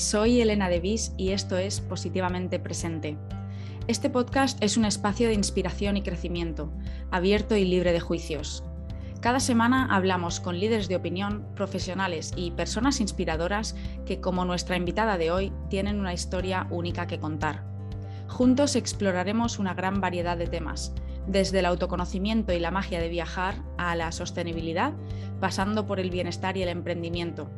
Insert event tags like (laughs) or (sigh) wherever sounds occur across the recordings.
soy Elena Devis y esto es Positivamente Presente. Este podcast es un espacio de inspiración y crecimiento, abierto y libre de juicios. Cada semana hablamos con líderes de opinión, profesionales y personas inspiradoras que, como nuestra invitada de hoy, tienen una historia única que contar. Juntos exploraremos una gran variedad de temas, desde el autoconocimiento y la magia de viajar a la sostenibilidad, pasando por el bienestar y el emprendimiento,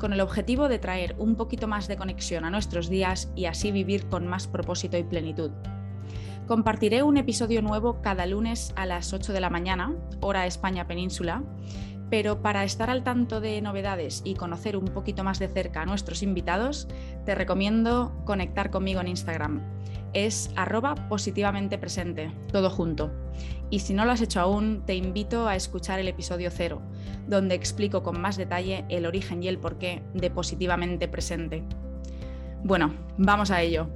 con el objetivo de traer un poquito más de conexión a nuestros días y así vivir con más propósito y plenitud. Compartiré un episodio nuevo cada lunes a las 8 de la mañana, hora España Península, pero para estar al tanto de novedades y conocer un poquito más de cerca a nuestros invitados, te recomiendo conectar conmigo en Instagram es arroba positivamente presente, todo junto. Y si no lo has hecho aún, te invito a escuchar el episodio cero, donde explico con más detalle el origen y el porqué de positivamente presente. Bueno, vamos a ello.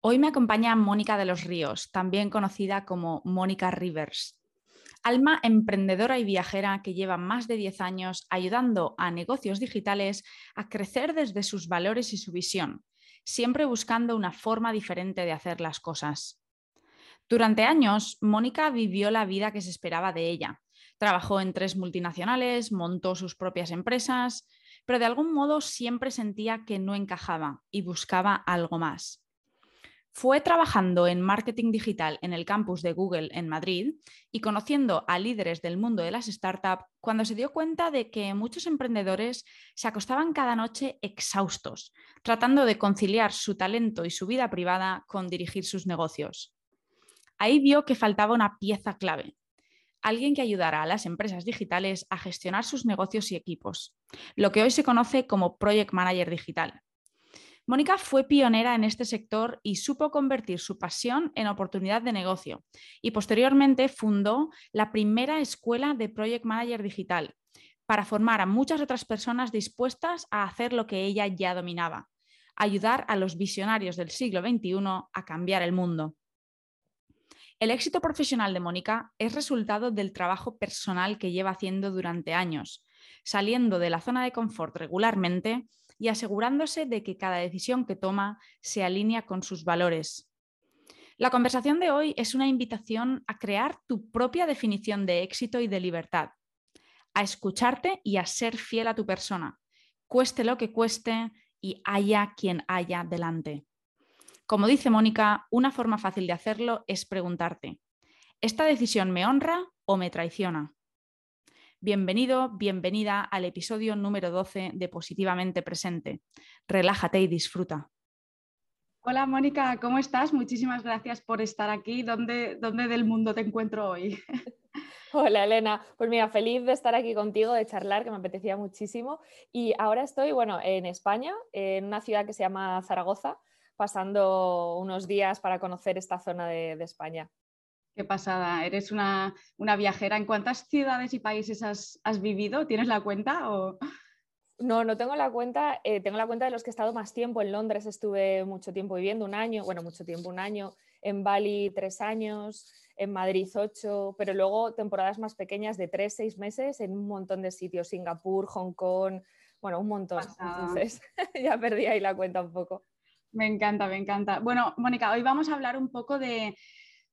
Hoy me acompaña Mónica de los Ríos, también conocida como Mónica Rivers. Alma emprendedora y viajera que lleva más de 10 años ayudando a negocios digitales a crecer desde sus valores y su visión, siempre buscando una forma diferente de hacer las cosas. Durante años, Mónica vivió la vida que se esperaba de ella. Trabajó en tres multinacionales, montó sus propias empresas, pero de algún modo siempre sentía que no encajaba y buscaba algo más. Fue trabajando en marketing digital en el campus de Google en Madrid y conociendo a líderes del mundo de las startups cuando se dio cuenta de que muchos emprendedores se acostaban cada noche exhaustos, tratando de conciliar su talento y su vida privada con dirigir sus negocios. Ahí vio que faltaba una pieza clave, alguien que ayudara a las empresas digitales a gestionar sus negocios y equipos, lo que hoy se conoce como Project Manager Digital. Mónica fue pionera en este sector y supo convertir su pasión en oportunidad de negocio y posteriormente fundó la primera escuela de Project Manager Digital para formar a muchas otras personas dispuestas a hacer lo que ella ya dominaba, ayudar a los visionarios del siglo XXI a cambiar el mundo. El éxito profesional de Mónica es resultado del trabajo personal que lleva haciendo durante años, saliendo de la zona de confort regularmente y asegurándose de que cada decisión que toma se alinea con sus valores. La conversación de hoy es una invitación a crear tu propia definición de éxito y de libertad, a escucharte y a ser fiel a tu persona, cueste lo que cueste y haya quien haya delante. Como dice Mónica, una forma fácil de hacerlo es preguntarte, ¿esta decisión me honra o me traiciona? Bienvenido, bienvenida al episodio número 12 de Positivamente Presente. Relájate y disfruta. Hola Mónica, ¿cómo estás? Muchísimas gracias por estar aquí. ¿Dónde, dónde del mundo te encuentro hoy? (laughs) Hola Elena, pues mira, feliz de estar aquí contigo, de charlar, que me apetecía muchísimo. Y ahora estoy, bueno, en España, en una ciudad que se llama Zaragoza, pasando unos días para conocer esta zona de España. Qué pasada, eres una, viajera. ¿En cuántas ciudades y países has, vivido? ¿Tienes la cuenta? O... No, no tengo la cuenta, eh, tengo la cuenta de los que he estado más tiempo. En Londres estuve mucho tiempo viviendo, un año, bueno, mucho tiempo, un año. En Bali tres años, en Madrid ocho, pero luego temporadas más pequeñas de tres, seis meses en un montón de sitios, Singapur, Hong Kong, bueno, un montón. Entonces (laughs) ya perdí ahí la cuenta un poco. Me encanta, me encanta. Bueno, Mónica, hoy vamos a hablar un poco de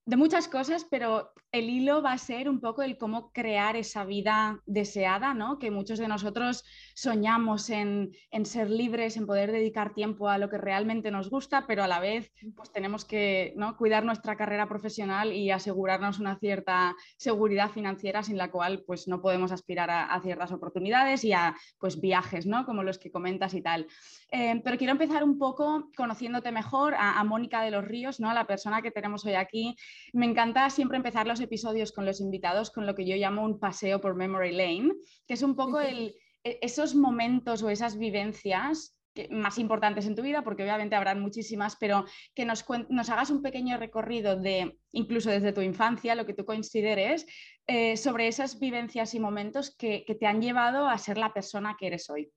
de muchas cosas, pero el hilo va a ser un poco el cómo crear esa vida deseada, ¿no? Que muchos de nosotros soñamos en, ser libres, en poder dedicar tiempo a lo que realmente nos gusta, pero a la vez pues tenemos que ¿no? cuidar nuestra carrera profesional y asegurarnos una cierta seguridad financiera sin la cual pues no podemos aspirar a, ciertas oportunidades y a pues viajes, ¿no? Como los que comentas y tal. Eh, pero quiero empezar un poco conociéndote mejor a, a Mónica de los Ríos, ¿no? La persona que tenemos hoy aquí me encanta siempre empezar los episodios con los invitados con lo que yo llamo un paseo por Memory Lane, que es un poco el, e, esos momentos o esas vivencias más importantes en tu vida, porque obviamente habrán muchísimas, pero que nos, nos, hagas un pequeño recorrido de, incluso desde tu infancia, lo que tú consideres, eh, sobre esas vivencias y momentos que, que, te han llevado a ser la persona que eres hoy.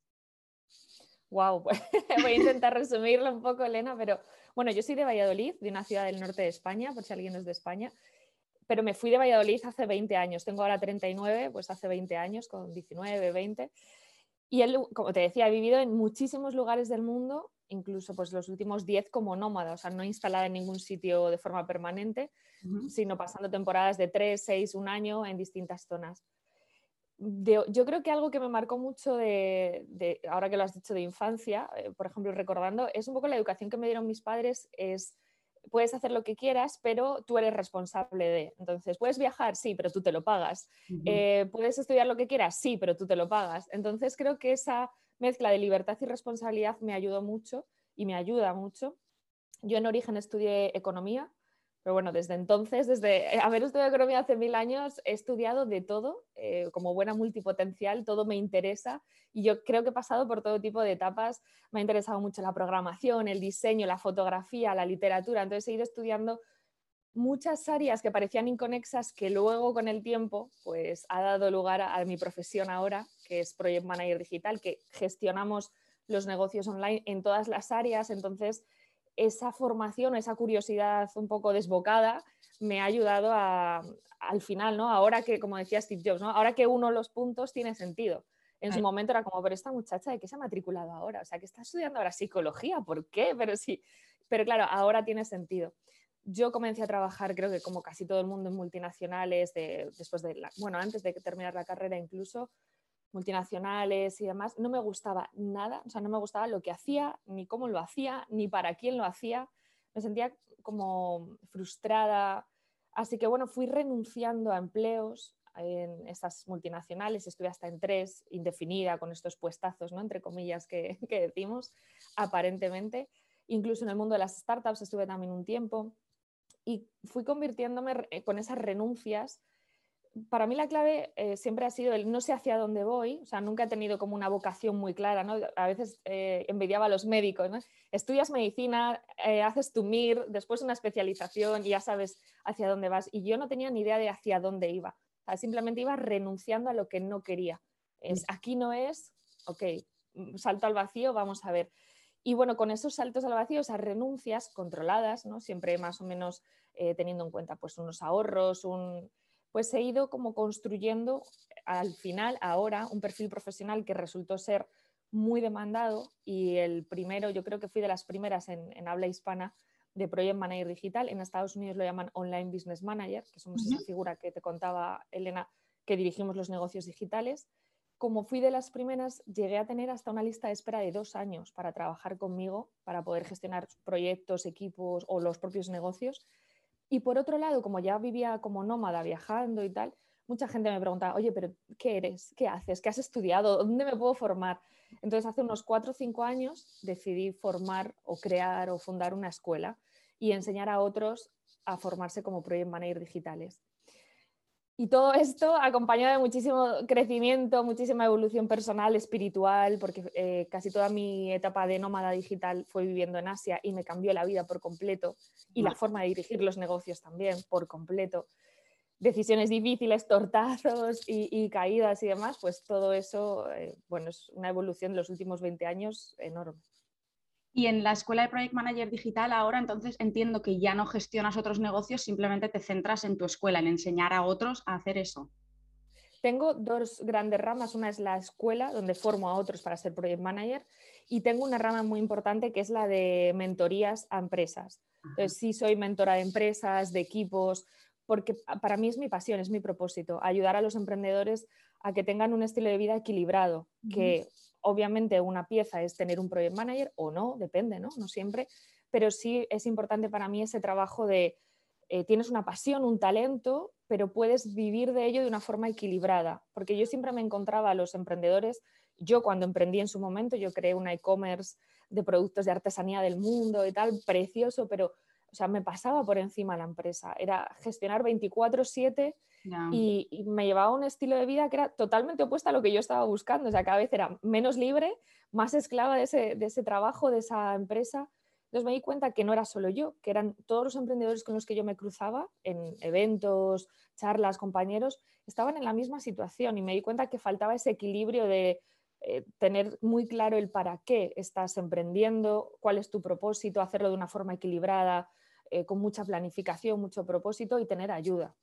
Wow, (laughs) voy a intentar resumirlo un poco, Elena, pero bueno, yo soy de Valladolid, de una ciudad del norte de España, por si alguien es de España, pero me fui de Valladolid hace 20 años, tengo ahora 39, pues hace 20 años, con 19, 20. Y él, como te decía, ha vivido en muchísimos lugares del mundo, incluso pues los últimos 10 como nómada, o sea, no instalada en ningún sitio de forma permanente, sino pasando temporadas de 3, 6, un año en distintas zonas. Yo creo que algo que me marcó mucho de, ahora que lo has dicho de infancia, eh, por ejemplo, recordando, es un poco la educación que me dieron mis padres, es puedes hacer lo que quieras, pero tú eres responsable de. Entonces, puedes viajar, sí, pero tú te lo pagas. Eh, puedes estudiar lo que quieras, sí, pero tú te lo pagas. Entonces, creo que esa mezcla de libertad y responsabilidad me ayudó mucho y me ayuda mucho. Yo en origen estudié economía, pero bueno, desde entonces, desde haber estudiado economía hace mil años, he estudiado de todo, eh, como buena multipotencial, todo me interesa y yo creo que he pasado por todo tipo de etapas. Me ha interesado mucho la programación, el diseño, la fotografía, la literatura, entonces he ido estudiando muchas áreas que parecían inconexas que luego con el tiempo pues ha dado lugar a, a mi profesión ahora, que es Project Manager Digital, que gestionamos los negocios online en todas las áreas, entonces esa formación, esa curiosidad un poco desbocada me ha ayudado al final, ¿no? Ahora que, como decía Steve Jobs, ¿no? Ahora que uno los puntos tiene sentido. En su momento era como, pero esta muchacha, ¿de qué se ha matriculado ahora? O sea, que está estudiando ahora psicología, ¿por qué? Pero sí, pero claro, ahora tiene sentido. Yo comencé a trabajar, creo que como casi todo el mundo en multinacionales, después de, bueno, antes de terminar la carrera incluso, multinacionales y demás, no me gustaba nada, o sea, no me gustaba lo que hacía, ni cómo lo hacía, ni para quién lo hacía. Me sentía como frustrada. Así que bueno, fui renunciando a empleos en estas multinacionales, estuve hasta en tres, indefinida, con estos puestazos, ¿no? entre comillas, que, (laughs) que decimos, aparentemente. Incluso en el mundo de las startups estuve también un tiempo y fui convirtiéndome con esas renuncias para mí la clave eh, siempre ha sido el no sé hacia dónde voy, o sea, nunca he tenido como una vocación muy clara, ¿no? A veces eh, envidiaba a los médicos, ¿no? Estudias medicina, eh, haces tu MIR, después una especialización y ya sabes hacia dónde vas. Y yo no tenía ni idea de hacia dónde iba, simplemente iba renunciando a lo que no quería. Es, mm. aquí no es, ok, mm, salto al vacío, vamos a ver. Y bueno, con esos saltos al vacío, esas renuncias controladas, ¿no? Siempre más o menos teniendo en cuenta pues unos ahorros, un pues he ido como construyendo al final, ahora, un perfil profesional que resultó ser muy demandado y el primero, yo creo que fui de las primeras en, habla hispana de Project Manager Digital. En Estados Unidos lo llaman Online Business Manager, que somos esa figura que te contaba Elena, que dirigimos los negocios digitales. Como fui de las primeras, llegué a tener hasta una lista de espera de dos años para trabajar conmigo, para poder gestionar proyectos, equipos o los propios negocios. Y por otro lado, como ya vivía como nómada viajando y tal, mucha gente me preguntaba, oye, pero ¿qué eres? ¿Qué haces? ¿Qué has estudiado? ¿Dónde me puedo formar? Entonces, hace unos cuatro o cinco años decidí formar o crear o fundar una escuela y enseñar a otros a formarse como Project Manager digitales. Y todo esto acompañado de muchísimo crecimiento, muchísima evolución personal, espiritual, porque eh, casi toda mi etapa de nómada digital fue viviendo en Asia y me cambió la vida por completo y la forma de dirigir los negocios también por completo. Decisiones difíciles, (laughs) tortazos y, caídas y demás, pues todo eso, eh, bueno, es una evolución de los últimos 20 años enorme. Y en la escuela de Project Manager Digital ahora entonces entiendo que ya no gestionas otros negocios, simplemente te centras en tu escuela, en enseñar a otros a hacer eso. Tengo dos grandes ramas. Una es la escuela, donde formo a otros para ser Project Manager. Y tengo una rama muy importante que es la de mentorías a empresas. Entonces, sí soy mentora de empresas, de equipos, porque para mí es mi pasión, es mi propósito, ayudar a los emprendedores a que tengan un estilo de vida equilibrado, que obviamente una pieza es tener un project manager o no, depende, ¿no? No siempre, pero sí es importante para mí ese trabajo de eh, tienes una pasión, un talento, pero puedes vivir de ello de una forma equilibrada, porque yo siempre me encontraba a los emprendedores, yo cuando emprendí en su momento, yo creé una e-commerce de productos de artesanía del mundo y tal, precioso, pero o sea, me pasaba por encima la empresa. Era gestionar 24/7 y, me llevaba un estilo de vida que era totalmente opuesto a lo que yo estaba buscando. O sea, cada vez era menos libre, más esclava de ese, de ese trabajo, de esa empresa. Entonces me di cuenta que no era solo yo, que eran todos los emprendedores con los que yo me cruzaba en eventos, charlas, compañeros, estaban en la misma situación y me di cuenta que faltaba ese equilibrio de eh, tener muy claro el para qué estás emprendiendo, cuál es tu propósito, hacerlo de una forma equilibrada, eh, con mucha planificación, mucho propósito y tener ayuda.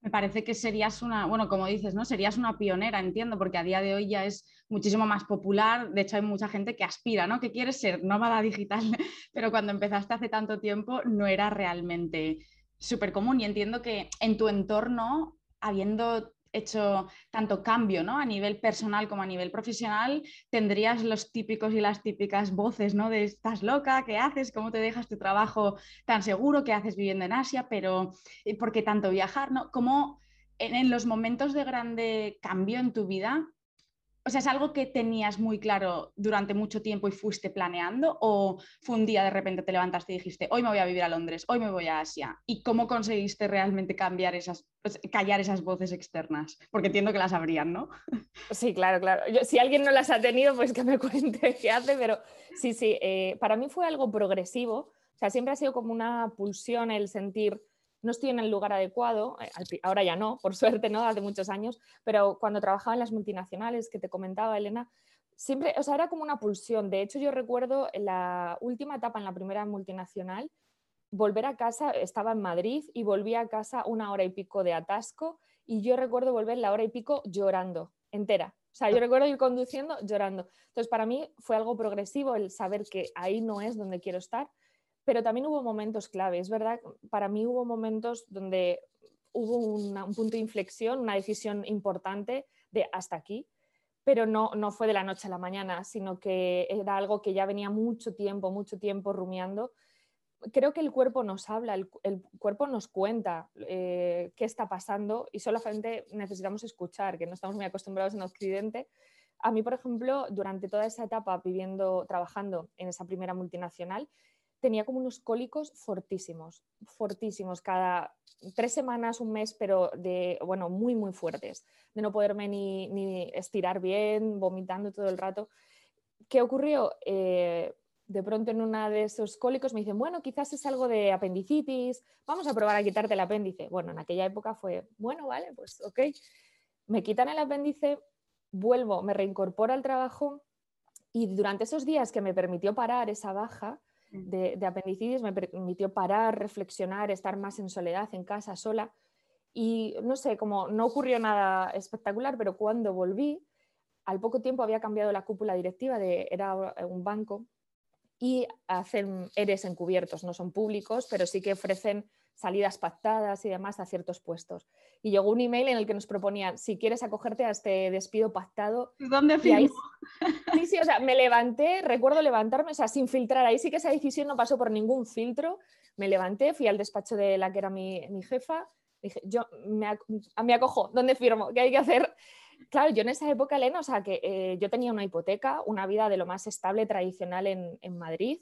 Me parece que serías una, bueno, como dices, ¿no? Serías una pionera, entiendo, porque a día de hoy ya es muchísimo más popular. De hecho, hay mucha gente que aspira, ¿no? Que quiere ser nómada digital, (laughs) pero cuando empezaste hace tanto tiempo no era realmente súper común. Y entiendo que en tu entorno, habiendo hecho tanto cambio ¿no? a nivel personal como a nivel profesional, tendrías los típicos y las típicas voces ¿no? de estás loca, ¿qué haces? ¿Cómo te dejas tu trabajo tan seguro? ¿Qué haces viviendo en Asia? Pero eh, ¿por qué tanto viajar? ¿no? ¿Cómo en los momentos de grande cambio en tu vida, o sea, ¿es algo que tenías muy claro durante mucho tiempo y fuiste planeando? ¿O fue un día de repente te levantaste y dijiste, hoy me voy a vivir a Londres, hoy me voy a Asia? ¿Y cómo conseguiste realmente cambiar esas, callar esas voces externas? Porque entiendo que las habrían, ¿no? (laughs) Sí, claro, claro. si alguien no las ha tenido, pues que me (laughs) cuente qué hace, pero sí, sí, eh, para mí fue algo progresivo. O sea, siempre ha sido como una pulsión el sentir no estoy en el lugar adecuado, eh, ahora ya no, por (laughs) suerte, ¿no? Hace muchos años, pero cuando trabajaba en las multinacionales que te comentaba, Elena, siempre, o sea, era como una pulsión. De hecho, yo recuerdo en la última etapa, en la primera multinacional, volver a casa, estaba en Madrid y volví a casa una hora y pico de atasco y yo recuerdo volver la hora y pico llorando, entera. O sea, yo (laughs) recuerdo ir conduciendo llorando. Entonces, para mí fue algo progresivo el saber que ahí no es donde quiero estar pero también hubo momentos clave. Es verdad, para mí hubo momentos donde hubo un punto de inflexión, una decisión importante de hasta aquí, pero no, no fue de la noche a la mañana, sino que era algo que ya venía mucho tiempo, mucho tiempo rumiando. Creo que el cuerpo nos habla, el, cuerpo nos cuenta eh, qué está pasando y solamente necesitamos escuchar, que no estamos muy acostumbrados en Occidente. A mí, por ejemplo, durante toda esa etapa viviendo, trabajando en esa primera multinacional, tenía como unos cólicos fortísimos, fortísimos, cada tres semanas, un mes, pero de, bueno, muy, muy fuertes, de no poderme ni, estirar bien, vomitando todo el rato. ¿Qué ocurrió? Eh, de pronto en una de esos cólicos me dicen, bueno, quizás es algo de apendicitis, vamos a probar a quitarte el apéndice. Bueno, en aquella época fue, bueno, vale, pues ok. Me quitan el apéndice, vuelvo, me reincorporo al trabajo y durante esos días que me permitió parar esa baja, de, apendicitis me permitió parar, reflexionar, estar más en soledad, en casa, sola. Y no sé, como no ocurrió nada espectacular, pero cuando volví, al poco tiempo había cambiado la cúpula directiva, de, era un banco, y hacen ERES encubiertos, no son públicos, pero sí que ofrecen salidas pactadas y demás a ciertos puestos. Y llegó un email en el que nos proponían, si quieres acogerte a este despido pactado... ¿Dónde firmo? (laughs) Sí, sí, o sea, me levanté, recuerdo levantarme, o sea, sin filtrar, ahí sí que esa decisión no pasó por ningún filtro, me levanté, fui al despacho de la que era mi, jefa, dije, yo me, me acojo, ¿dónde firmo? ¿Qué hay que hacer? Claro, yo en esa época, Elena, o sea, que eh, yo tenía una hipoteca, una vida de lo más estable, tradicional en, en Madrid,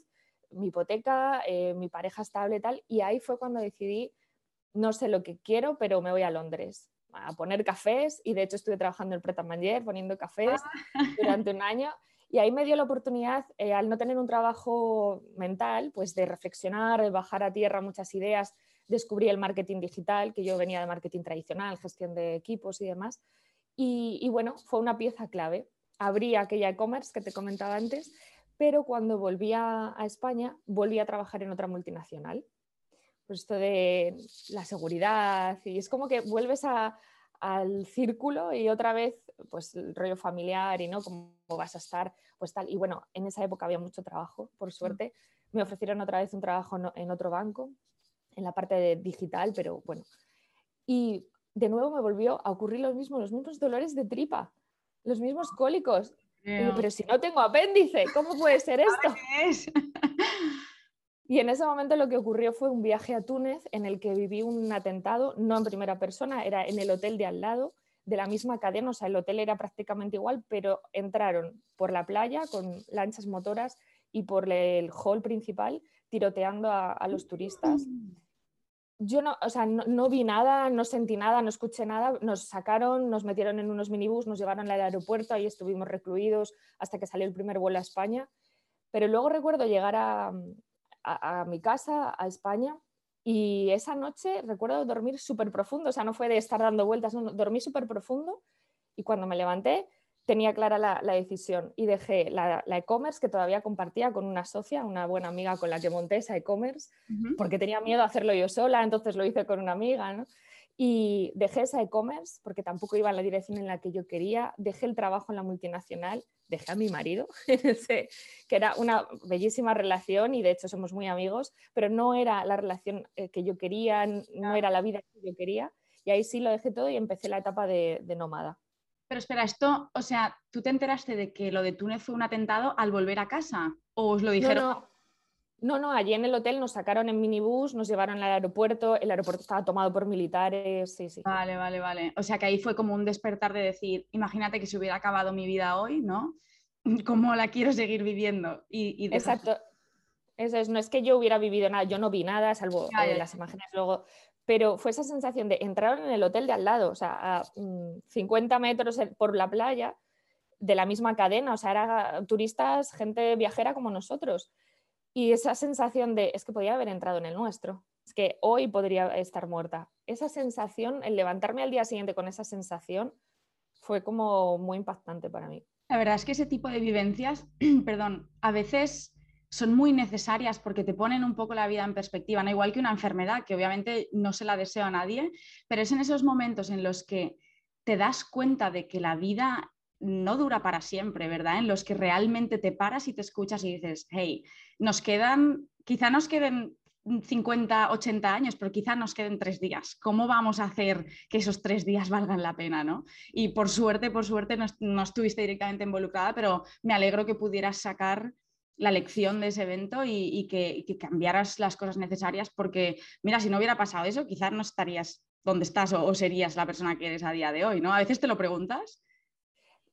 mi hipoteca, eh, mi pareja estable y tal, y ahí fue cuando decidí, no sé lo que quiero, pero me voy a Londres a poner cafés y de hecho estuve trabajando en Pret Manger poniendo cafés ah. durante un año y ahí me dio la oportunidad, eh, al no tener un trabajo mental, pues de reflexionar, de bajar a tierra muchas ideas, descubrí el marketing digital, que yo venía de marketing tradicional, gestión de equipos y demás, y, y bueno, fue una pieza clave. Abrí aquella e-commerce que te comentaba antes pero cuando volví a, España volví a trabajar en otra multinacional. Pues esto de la seguridad y es como que vuelves al círculo y otra vez pues el rollo familiar y no cómo vas a estar pues tal y bueno en esa época había mucho trabajo por suerte. Me ofrecieron otra vez un trabajo en otro banco en la parte de digital pero bueno. Y de nuevo me volvió a ocurrir lo mismo los mismos dolores de tripa los mismos cólicos pero si no tengo apéndice, ¿cómo puede ser esto? Es? (laughs) Y en ese momento lo que ocurrió fue un viaje a Túnez en el que viví un atentado, no en primera persona, era en el hotel de al lado, de la misma cadena, o sea, el hotel era prácticamente igual, pero entraron por la playa con lanchas motoras y por el hall principal tiroteando a los turistas. Yo no, o sea, no, vi nada, no sentí nada, no escuché nada. Nos sacaron, nos metieron en unos minibús, nos llevaron al aeropuerto, ahí estuvimos recluidos hasta que salió el primer vuelo a España. Pero luego recuerdo llegar a, mi casa, a España, y esa noche recuerdo dormir súper profundo, o sea, no fue de estar dando vueltas, dormí súper profundo y cuando me levanté tenía clara la, decisión y dejé la e-commerce que todavía compartía con una socia, una buena amiga con la que monté esa e-commerce, porque tenía miedo a hacerlo yo sola, entonces lo hice con una amiga, Y dejé esa e-commerce porque tampoco iba en la dirección en la que yo quería, dejé el trabajo en la multinacional, dejé a mi marido, (laughs) que era una bellísima relación y de hecho somos muy amigos, pero no era la relación eh, que yo quería, no era la vida que yo quería. Y ahí sí lo dejé todo y empecé la etapa de, nómada. Pero espera, esto, o sea, ¿tú te enteraste de que lo de Túnez fue un atentado al volver a casa? ¿O os lo dijeron? No, no, allí en el hotel nos sacaron en minibús, nos llevaron al aeropuerto, el aeropuerto estaba tomado por militares, sí, sí. Vale, vale, vale. O sea que ahí fue como un despertar de decir, imagínate que se hubiera acabado mi vida hoy, ¿no? (laughs) ¿Cómo la quiero seguir viviendo? Y, Exacto. Eso es, no es que yo hubiera vivido nada, yo no vi nada, salvo eh, las imágenes luego, pero fue esa sensación de entrar en el hotel de al lado, o sea, a 50 mm, metros por la playa de la misma cadena, o sea, eran turistas, gente viajera como nosotros. Y esa sensación de, es que podía haber entrado en el nuestro, es que hoy podría estar muerta. Esa sensación, el levantarme al día siguiente con esa sensación, fue como muy impactante para mí. La verdad es que ese tipo de vivencias, (clears throat) perdón, a veces son muy necesarias porque te ponen un poco la vida en perspectiva, no igual que una enfermedad, que obviamente no se la deseo a nadie, pero es en esos momentos en los que te das cuenta de que la vida no dura para siempre, ¿verdad? En los que realmente te paras y te escuchas y dices, hey, nos quedan, quizá nos queden 50, 80 años, pero quizá nos queden tres días. ¿Cómo vamos a hacer que esos tres días valgan la pena? ¿no? Y por suerte, por suerte, no, estuviste directamente involucrada, pero me alegro que pudieras sacar la lección de ese evento y, que, cambiaras las cosas necesarias, porque mira, si no hubiera pasado eso, quizás no estarías donde estás o, o serías la persona que eres a día de hoy, ¿no? A veces te lo preguntas.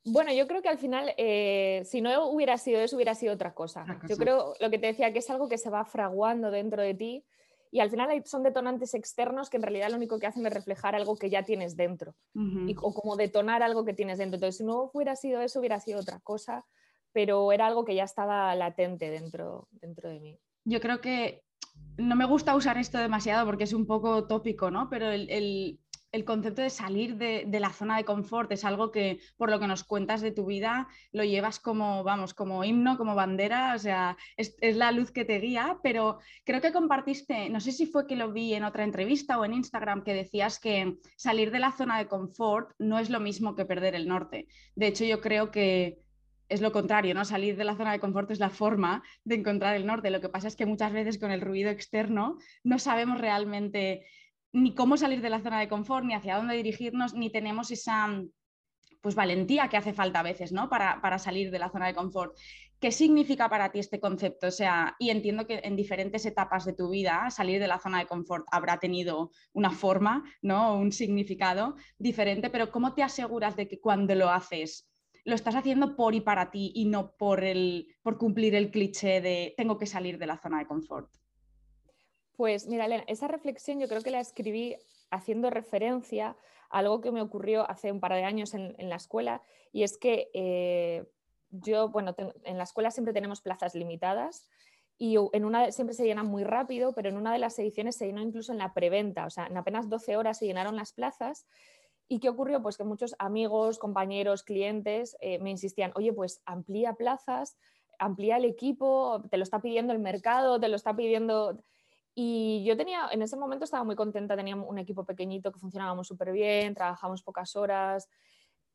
Bueno, yo creo que al final, eh, si no hubiera sido eso, hubiera sido otra cosa. Yo creo, lo que te decía, que es algo que se va fraguando dentro de ti y al final son detonantes externos que en realidad lo único que hacen es reflejar algo que ya tienes dentro o como detonar algo que tienes dentro. Entonces, si no hubiera sido eso, hubiera sido otra cosa, pero era algo que ya estaba latente dentro, dentro de mí. Yo creo que no me gusta usar esto demasiado porque es un poco tópico, ¿no? Pero el el concepto de salir de, la zona de confort es algo que, por lo que nos cuentas de tu vida, lo llevas como, vamos, como himno, como bandera, o sea, es, la luz que te guía, pero creo que compartiste, no sé si fue que lo vi en otra entrevista o en Instagram, que decías que salir de la zona de confort no es lo mismo que perder el norte. De hecho, yo creo que es lo contrario, ¿no? Salir de la zona de confort es la forma de encontrar el norte. Lo que pasa es que muchas veces con el ruido externo no sabemos realmente ni cómo salir de la zona de confort, ni hacia dónde dirigirnos, ni tenemos esa pues valentía que hace falta a veces, ¿no? Para, para, salir de la zona de confort. ¿Qué significa para ti este concepto? O sea, y entiendo que en diferentes etapas de tu vida salir de la zona de confort habrá tenido una forma, ¿no? Un significado diferente, pero ¿cómo te aseguras de que cuando lo haces lo estás haciendo por y para ti y no por, el, por cumplir el cliché de tengo que salir de la zona de confort? Pues mira, Elena, esa reflexión yo creo que la escribí haciendo referencia a algo que me ocurrió hace un par de años en, la escuela y es que eh, yo, bueno, en la escuela siempre tenemos plazas limitadas y en una siempre se llenan muy rápido, pero en una de las ediciones se llenó incluso en la preventa, o sea, en apenas 12 horas se llenaron las plazas. ¿Y qué ocurrió? Pues que muchos amigos, compañeros, clientes eh, me insistían, oye, pues amplía plazas, amplía el equipo, te lo está pidiendo el mercado, te lo está pidiendo... Y yo tenía, en ese momento estaba muy contenta, teníamos un equipo pequeñito que funcionábamos súper bien, trabajamos pocas horas,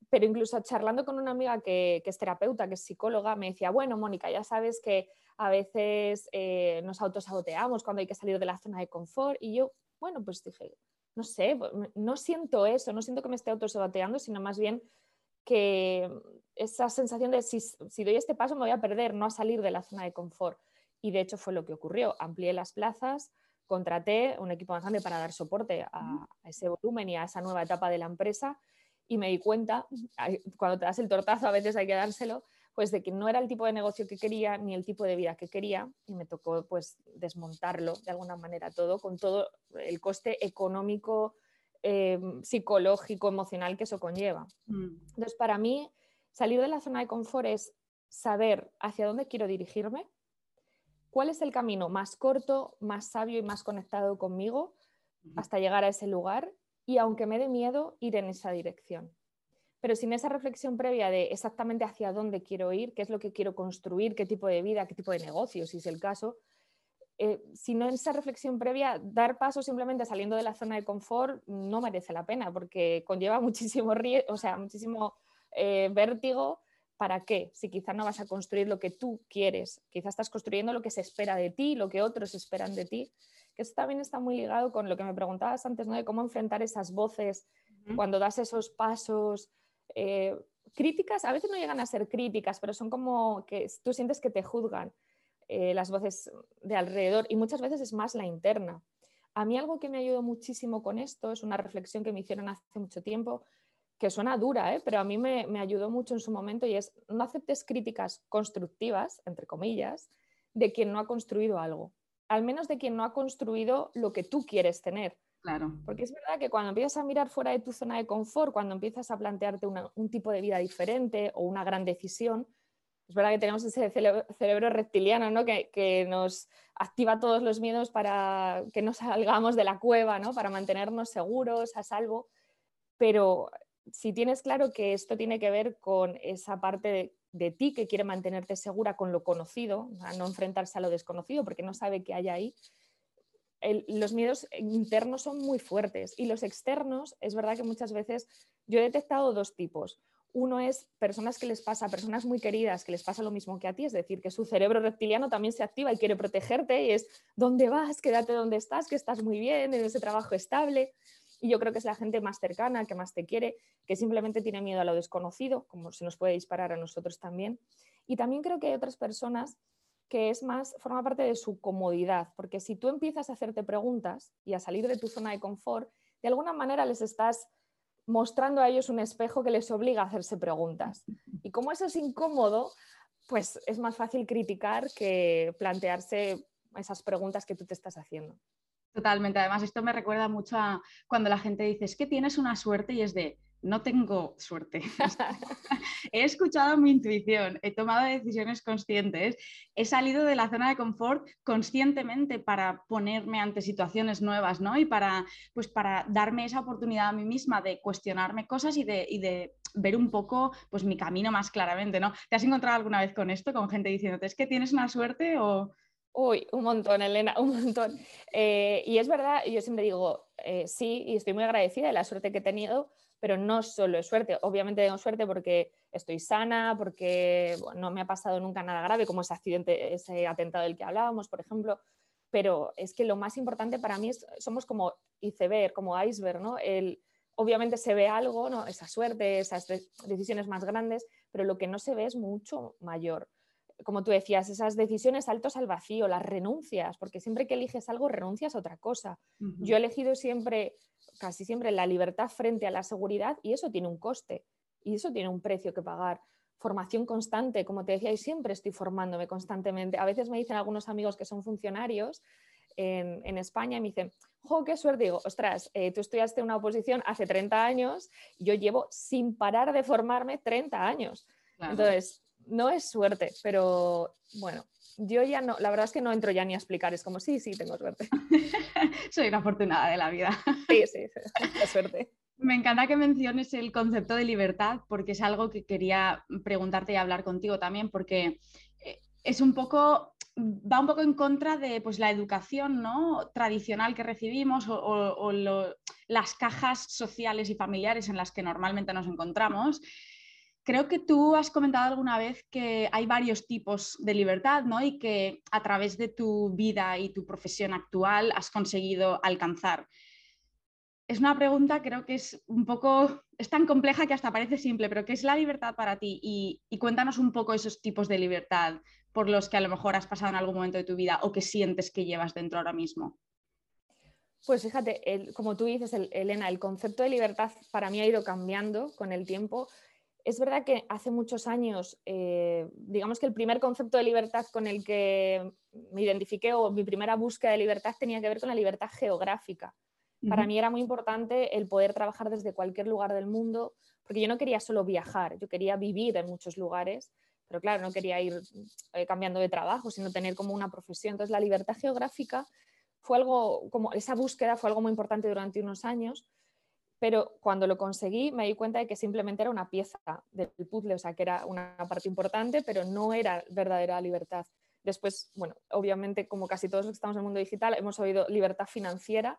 pero incluso charlando con una amiga que, es terapeuta, que es psicóloga, me decía, bueno, Mónica, ya sabes que a veces eh, nos autosaboteamos cuando hay que salir de la zona de confort. Y yo, bueno, pues dije, no sé, no siento eso, no siento que me esté autosaboteando, sino más bien que esa sensación de si, si doy este paso me voy a perder, no a salir de la zona de confort y de hecho fue lo que ocurrió. Amplié las plazas, contraté un equipo más grande para dar soporte a, ese volumen y a esa nueva etapa de la empresa y me di cuenta, cuando te das el tortazo a veces hay que dárselo, pues de que no era el tipo de negocio que quería ni el tipo de vida que quería y me tocó pues desmontarlo de alguna manera todo con todo el coste económico, eh, psicológico, emocional que eso conlleva. Mm. Entonces para mí salir de la zona de confort es saber hacia dónde quiero dirigirme, cuál es el camino más corto, más sabio y más conectado conmigo hasta llegar a ese lugar y aunque me dé miedo, ir en esa dirección. Pero sin esa reflexión previa de exactamente hacia dónde quiero ir, qué es lo que quiero construir, qué tipo de vida, qué tipo de negocio, si es el caso, eh, si no esa reflexión previa, dar paso simplemente saliendo de la zona de confort no merece la pena porque conlleva (laughs) muchísimo, o sea, muchísimo eh, vértigo. ¿Para qué? Si quizás no vas a construir lo que tú quieres, quizás estás construyendo lo que se espera de ti, lo que otros esperan de ti, que eso también está muy ligado con lo que me preguntabas antes, ¿no? De cómo enfrentar esas voces cuando das esos pasos. Eh, críticas, a veces no llegan a ser críticas, pero son como que tú sientes que te juzgan eh, las voces de alrededor y muchas veces es más la interna. A mí algo que me ayudó muchísimo con esto es una reflexión que me hicieron hace mucho tiempo, que suena dura, ¿eh? pero a mí me, me ayudó mucho en su momento y es no aceptes críticas constructivas, entre comillas, de quien no ha construido algo, al menos de quien no ha construido lo que tú quieres tener. Claro. Porque es verdad que cuando empiezas a mirar fuera de tu zona de confort, cuando empiezas a plantearte un tipo de vida diferente o una gran decisión, es verdad que tenemos ese cerebro reptiliano ¿no? que, nos activa todos los miedos para que no salgamos de la cueva, ¿no? para mantenernos seguros, a salvo. Pero si tienes claro que esto tiene que ver con esa parte de, ti que quiere mantenerte segura con lo conocido, no enfrentarse a lo desconocido porque no sabe qué hay ahí, los miedos internos son muy fuertes y los externos, es verdad que muchas veces yo he detectado dos tipos. Uno es personas que les pasa, personas muy queridas, que les pasa lo mismo que a ti, es decir, que su cerebro reptiliano también se activa y quiere protegerte y es, ¿dónde vas? Quédate donde estás, que estás muy bien, en ese trabajo estable. Y yo creo que es la gente más cercana, que más te quiere, que simplemente tiene miedo a lo desconocido, como se nos puede disparar a nosotros también. Y también creo que hay otras personas que es más, forma parte de su comodidad, porque si tú empiezas a hacerte preguntas y a salir de tu zona de confort, de alguna manera les estás mostrando a ellos un espejo que les obliga a hacerse preguntas. (laughs) Y como eso es incómodo, pues es más fácil criticar que plantearse esas preguntas que tú te estás haciendo. Totalmente. Además, esto me recuerda mucho a cuando la gente dice, es que tienes una suerte y es de, no tengo suerte. (laughs) (laughs) he escuchado mi intuición, he tomado decisiones conscientes, he salido de la zona de confort conscientemente para ponerme ante situaciones nuevas, ¿no? Y para, pues, para darme esa oportunidad a mí misma de cuestionarme cosas y de, y de ver un poco pues, mi camino más claramente, ¿no? ¿Te has encontrado alguna vez con esto, con gente diciéndote, es que tienes una suerte o... Uy, un montón, Elena, un montón. Eh, y es verdad, yo siempre digo, eh, sí, y estoy muy agradecida de la suerte que he tenido, pero no solo es suerte. Obviamente tengo suerte porque estoy sana, porque no me ha pasado nunca nada grave, como ese accidente, ese atentado del que hablábamos, por ejemplo. Pero es que lo más importante para mí es, somos como iceberg, como iceberg, ¿no? El, obviamente se ve algo, ¿no? esa suerte, esas decisiones más grandes, pero lo que no se ve es mucho mayor. Como tú decías, esas decisiones saltos al vacío, las renuncias, porque siempre que eliges algo renuncias a otra cosa. Yo he elegido siempre casi siempre la libertad frente a la seguridad y eso tiene un coste y eso tiene un precio que pagar. Formación constante, como te decía, y siempre estoy formándome constantemente. A veces me dicen algunos amigos que son funcionarios en, España y me dicen, ¡jo, qué suerte! Digo, ostras, eh, tú estudiaste una oposición hace 30 años, yo llevo sin parar de formarme 30 años. Entonces, no es suerte, pero bueno, yo ya no, la verdad es que no entro ya ni a explicar, es como, sí, sí, tengo suerte. (laughs) Soy una afortunada de la vida. (laughs) sí, sí, sí, suerte. Me encanta que menciones el concepto de libertad porque es algo que quería preguntarte y hablar contigo también porque eh, es un poco va un poco en contra de pues, la educación ¿no? tradicional que recibimos o, las cajas sociales y familiares en las que normalmente nos encontramos. Creo que tú has comentado alguna vez que hay varios tipos de libertad, ¿no? Y que a través de tu vida y tu profesión actual has conseguido alcanzar. Es una pregunta, creo que es un poco, es tan compleja que hasta parece simple, pero ¿qué es la libertad para ti? Y, cuéntanos un poco esos tipos de libertad por los que a lo mejor has pasado en algún momento de tu vida o que sientes que llevas dentro ahora mismo. Pues fíjate, como tú dices, Elena, el concepto de libertad para mí ha ido cambiando con el tiempo es verdad que hace muchos años, eh, digamos que el primer concepto de libertad con el que me identifiqué o mi primera búsqueda de libertad tenía que ver con la libertad geográfica. Para mí era muy importante el poder trabajar desde cualquier lugar del mundo, porque yo no quería solo viajar, yo quería vivir en muchos lugares, pero claro, no quería ir eh, cambiando de trabajo, sino tener como una profesión. Entonces la libertad geográfica fue algo, como esa búsqueda fue algo muy importante durante unos años pero cuando lo conseguí me di cuenta de que simplemente era una pieza del puzzle, o sea, que era una parte importante, pero no era verdadera libertad. Después, bueno, obviamente, como casi todos los que estamos en el mundo digital, hemos oído libertad financiera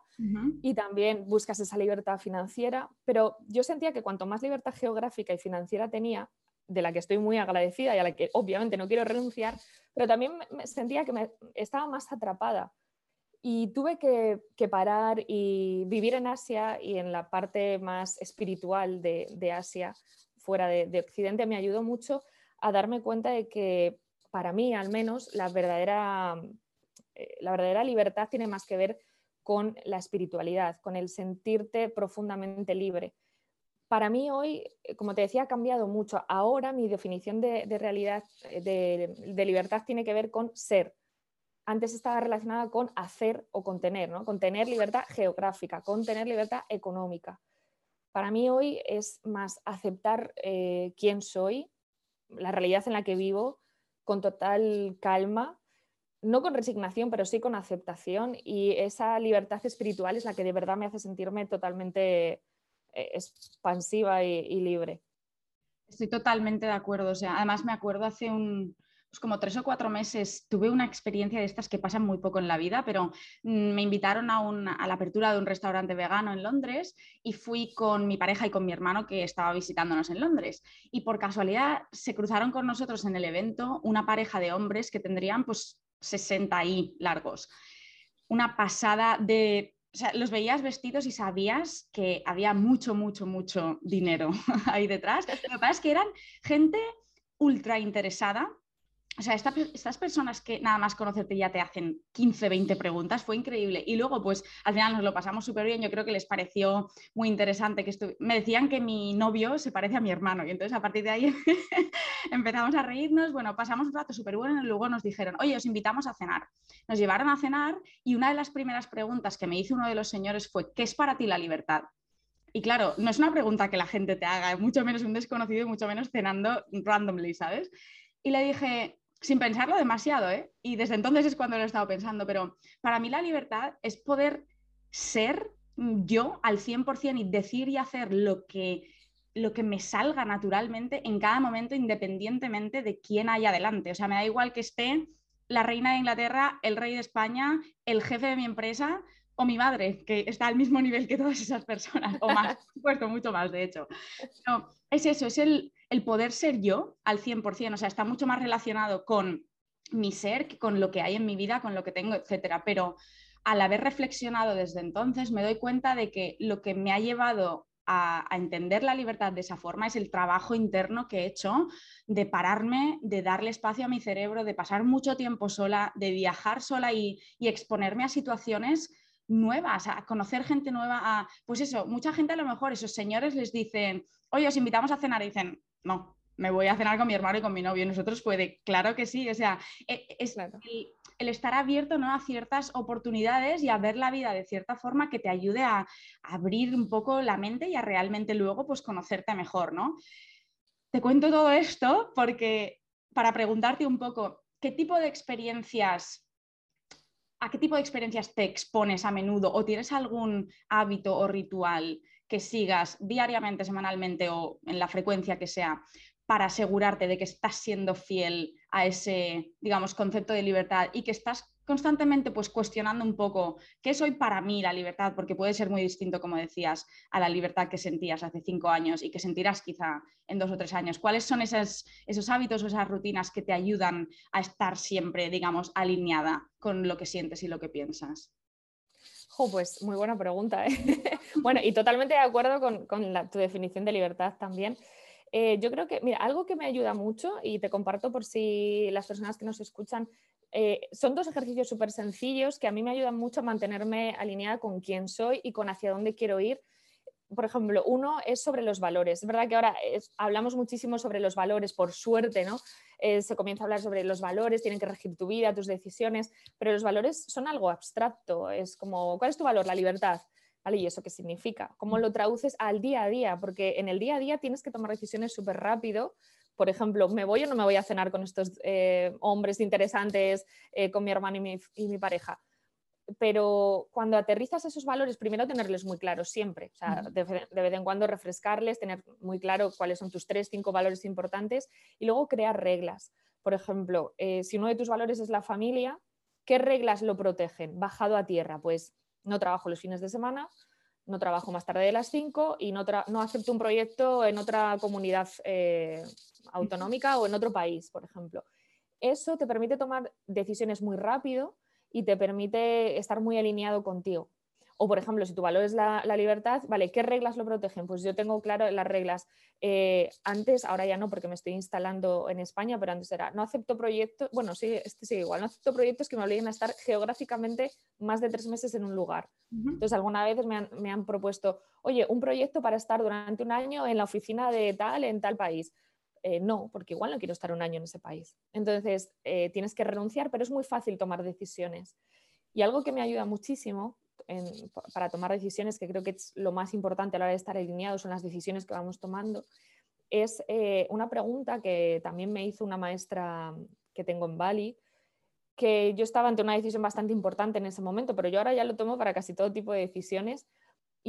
y también buscas esa libertad financiera, pero yo sentía que cuanto más libertad geográfica y financiera tenía, de la que estoy muy agradecida y a la que obviamente no quiero renunciar, pero también me sentía que me estaba más atrapada. Y tuve que, parar y vivir en Asia y en la parte más espiritual de, Asia, fuera de, de Occidente, me ayudó mucho a darme cuenta de que para mí al menos, la verdadera, eh, la verdadera libertad tiene más que ver con la espiritualidad, con el sentirte profundamente libre. Para mí hoy, eh, como te decía, ha cambiado mucho. Ahora mi definición de, realidad, eh, de, libertad, tiene que ver con ser. Antes estaba relacionada con hacer o con tener, ¿no? con tener libertad geográfica, con tener libertad económica. Para mí hoy es más aceptar quién soy, la realidad en la que vivo, con total calma, no con resignación, pero sí con aceptación y esa libertad espiritual es la que de verdad me hace sentirme totalmente eh, expansiva y, libre. Estoy totalmente de acuerdo. O sea, además me acuerdo hace un, pues como tres o cuatro meses tuve una experiencia de estas que pasan muy poco en la vida, pero mm, me invitaron a, a, la apertura de un restaurante vegano en Londres y fui con mi pareja y con mi hermano que estaba visitándonos en Londres. Y por casualidad se cruzaron con nosotros en el evento una pareja de hombres que tendrían pues 60 y largos. Una pasada de o sea, los veías vestidos y sabías que había mucho, mucho, mucho dinero (laughs) ahí detrás. Lo que pasa es que eran gente ultra interesada o sea, estas personas que nada más conocerte ya te hacen 15, 20 preguntas, fue increíble. Y luego, pues al final nos lo pasamos súper bien. Yo creo que les pareció muy interesante que me decían que mi novio se parece a mi hermano. Y entonces a partir de ahí (laughs) empezamos a reírnos. Bueno, pasamos un rato súper bueno y luego nos dijeron, oye, os invitamos a cenar. Nos llevaron a cenar y una de las primeras preguntas que me hizo uno de los señores fue, ¿qué es para ti la libertad? Y claro, no es una pregunta que la gente te haga, mucho menos un desconocido y mucho menos cenando randomly, ¿sabes? Y le dije, sin pensarlo demasiado, ¿eh? Y desde entonces es cuando lo he estado pensando, pero para mí la libertad es poder ser yo al 100% y decir y hacer lo que, lo que me salga naturalmente en cada momento, independientemente de quién hay adelante. O sea, me da igual que esté la reina de Inglaterra, el rey de España, el jefe de mi empresa o mi madre, que está al mismo nivel que todas esas personas, o más, (laughs) por supuesto, mucho más, de hecho. No, es eso, es el, el poder ser yo al 100%, o sea, está mucho más relacionado con mi ser que con lo que hay en mi vida, con lo que tengo, etcétera. Pero al haber reflexionado desde entonces, me doy cuenta de que lo que me ha llevado a, entender la libertad de esa forma es el trabajo interno que he hecho de pararme, de darle espacio a mi cerebro, de pasar mucho tiempo sola, de viajar sola y, exponerme a situaciones nuevas, a conocer gente nueva, pues eso, mucha gente a lo mejor, esos señores les dicen, oye, os invitamos a cenar y dicen, no, me voy a cenar con mi hermano y con mi novio. Nosotros puede, claro que sí. O sea, e, es el, estar abierto ¿no? a ciertas oportunidades y a ver la vida de cierta forma que te ayude a, abrir un poco la mente y a realmente luego pues conocerte mejor, ¿no? Te cuento todo esto porque para preguntarte un poco, ¿qué tipo de experiencias ¿a qué tipo de experiencias te expones a menudo o tienes algún hábito o ritual que sigas diariamente, semanalmente o en la frecuencia que sea para asegurarte de que estás siendo fiel a ese, digamos, concepto de libertad y que estás constantemente pues cuestionando un poco qué es hoy para mí la libertad, porque puede ser muy distinto, como decías, a la libertad que sentías hace cinco años y que sentirás quizá en dos o tres años. ¿Cuáles son esos, esos hábitos o esas rutinas que te ayudan a estar siempre, digamos, alineada con lo que sientes y lo que piensas? Pues muy buena pregunta. ¿eh? (laughs) bueno, y totalmente de acuerdo con, tu definición de libertad también. Eh, yo creo que, mira, algo que me ayuda mucho y te comparto por si las personas que nos escuchan, eh, son dos ejercicios súper sencillos que a mí me ayudan mucho a mantenerme alineada con quién soy y con hacia dónde quiero ir. Por ejemplo, uno es sobre los valores. Es verdad que ahora hablamos muchísimo sobre los valores, por suerte, ¿no? Eh, se comienza a hablar sobre los valores, tienen que regir tu vida, tus decisiones, pero los valores son algo abstracto. Es como, ¿cuál es tu valor? La libertad. ¿Vale? ¿Y eso qué significa? ¿Cómo lo traduces al día a día? Porque en el día a día tienes que tomar decisiones súper rápido. Por ejemplo, ¿me voy o no me voy a cenar con estos eh, hombres interesantes, eh, con mi hermano y mi, y mi pareja? Pero cuando aterrizas esos valores, primero tenerles muy claros siempre, o sea, de, vez en cuando refrescarles, tener muy claro cuáles son tus tres, cinco valores importantes y luego crear reglas. Por ejemplo, eh, si uno de tus valores es la familia, ¿qué reglas lo protegen? Bajado a tierra, pues no trabajo los fines de semana, no trabajo más tarde de las 5 y no, no, acepto un proyecto en otra comunidad eh, autonómica o en otro país, por ejemplo. Eso te permite tomar decisiones muy rápido y te permite estar muy alineado contigo. O, por ejemplo, si tu valor es la, libertad, ¿vale? ¿Qué reglas lo protegen? Pues yo tengo claro las reglas. Eh, antes, ahora ya no, porque me estoy instalando en España, pero antes era, no acepto proyectos, bueno, sí, este sigue igual, no acepto proyectos que me obliguen a estar geográficamente más de tres meses en un lugar. Entonces, alguna vez me han, me han propuesto, oye, un proyecto para estar durante un año en la oficina de tal, en tal país. Eh, no, porque igual no quiero estar un año en ese país. Entonces, eh, tienes que renunciar, pero es muy fácil tomar decisiones. Y algo que me ayuda muchísimo para tomar decisiones, que creo que es lo más importante a la hora de estar alineados son las decisiones que vamos tomando, es eh, una pregunta que también me hizo una maestra que tengo en Bali, que yo estaba ante una decisión bastante importante en ese momento, pero yo ahora ya lo tomo para casi todo tipo de decisiones.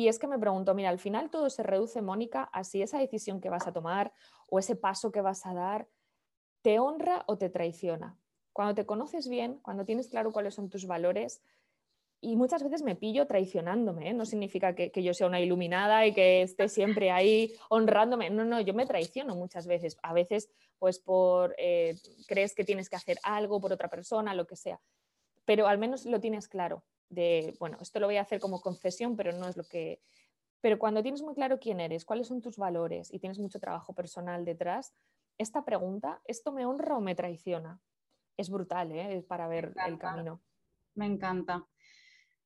Y es que me pregunto, mira, al final todo se reduce, Mónica, a si esa decisión que vas a tomar o ese paso que vas a dar te honra o te traiciona. Cuando te conoces bien, cuando tienes claro cuáles son tus valores, y muchas veces me pillo traicionándome, ¿eh? no significa que, yo sea una iluminada y que esté siempre ahí honrándome, no, no, yo me traiciono muchas veces, a veces pues por, eh, crees que tienes que hacer algo por otra persona, lo que sea, pero al menos lo tienes claro, de, bueno, esto lo voy a hacer como concesión, pero no es lo que, pero cuando tienes muy claro quién eres, cuáles son tus valores y tienes mucho trabajo personal detrás, esta pregunta, ¿esto me honra o me traiciona? Es brutal ¿eh? para ver el camino. Me encanta.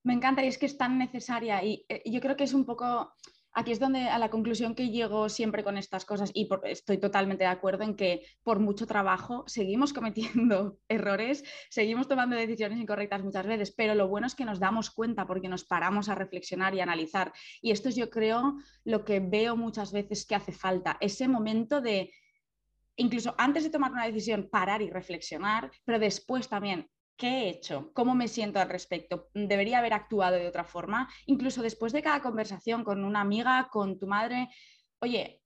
Me encanta y es que es tan necesaria y eh, yo creo que es un poco, aquí es donde a la conclusión que llego siempre con estas cosas y estoy totalmente de acuerdo en que por mucho trabajo seguimos cometiendo (laughs) errores, seguimos tomando decisiones incorrectas muchas veces, pero lo bueno es que nos damos cuenta porque nos paramos a reflexionar y analizar. Y esto es yo creo lo que veo muchas veces que hace falta, ese momento de incluso antes de tomar una decisión, parar y reflexionar, pero después también ¿Qué he hecho? ¿Cómo me siento al respecto? ¿Debería haber actuado de otra forma? Incluso después de cada conversación con una amiga, con tu madre, oye,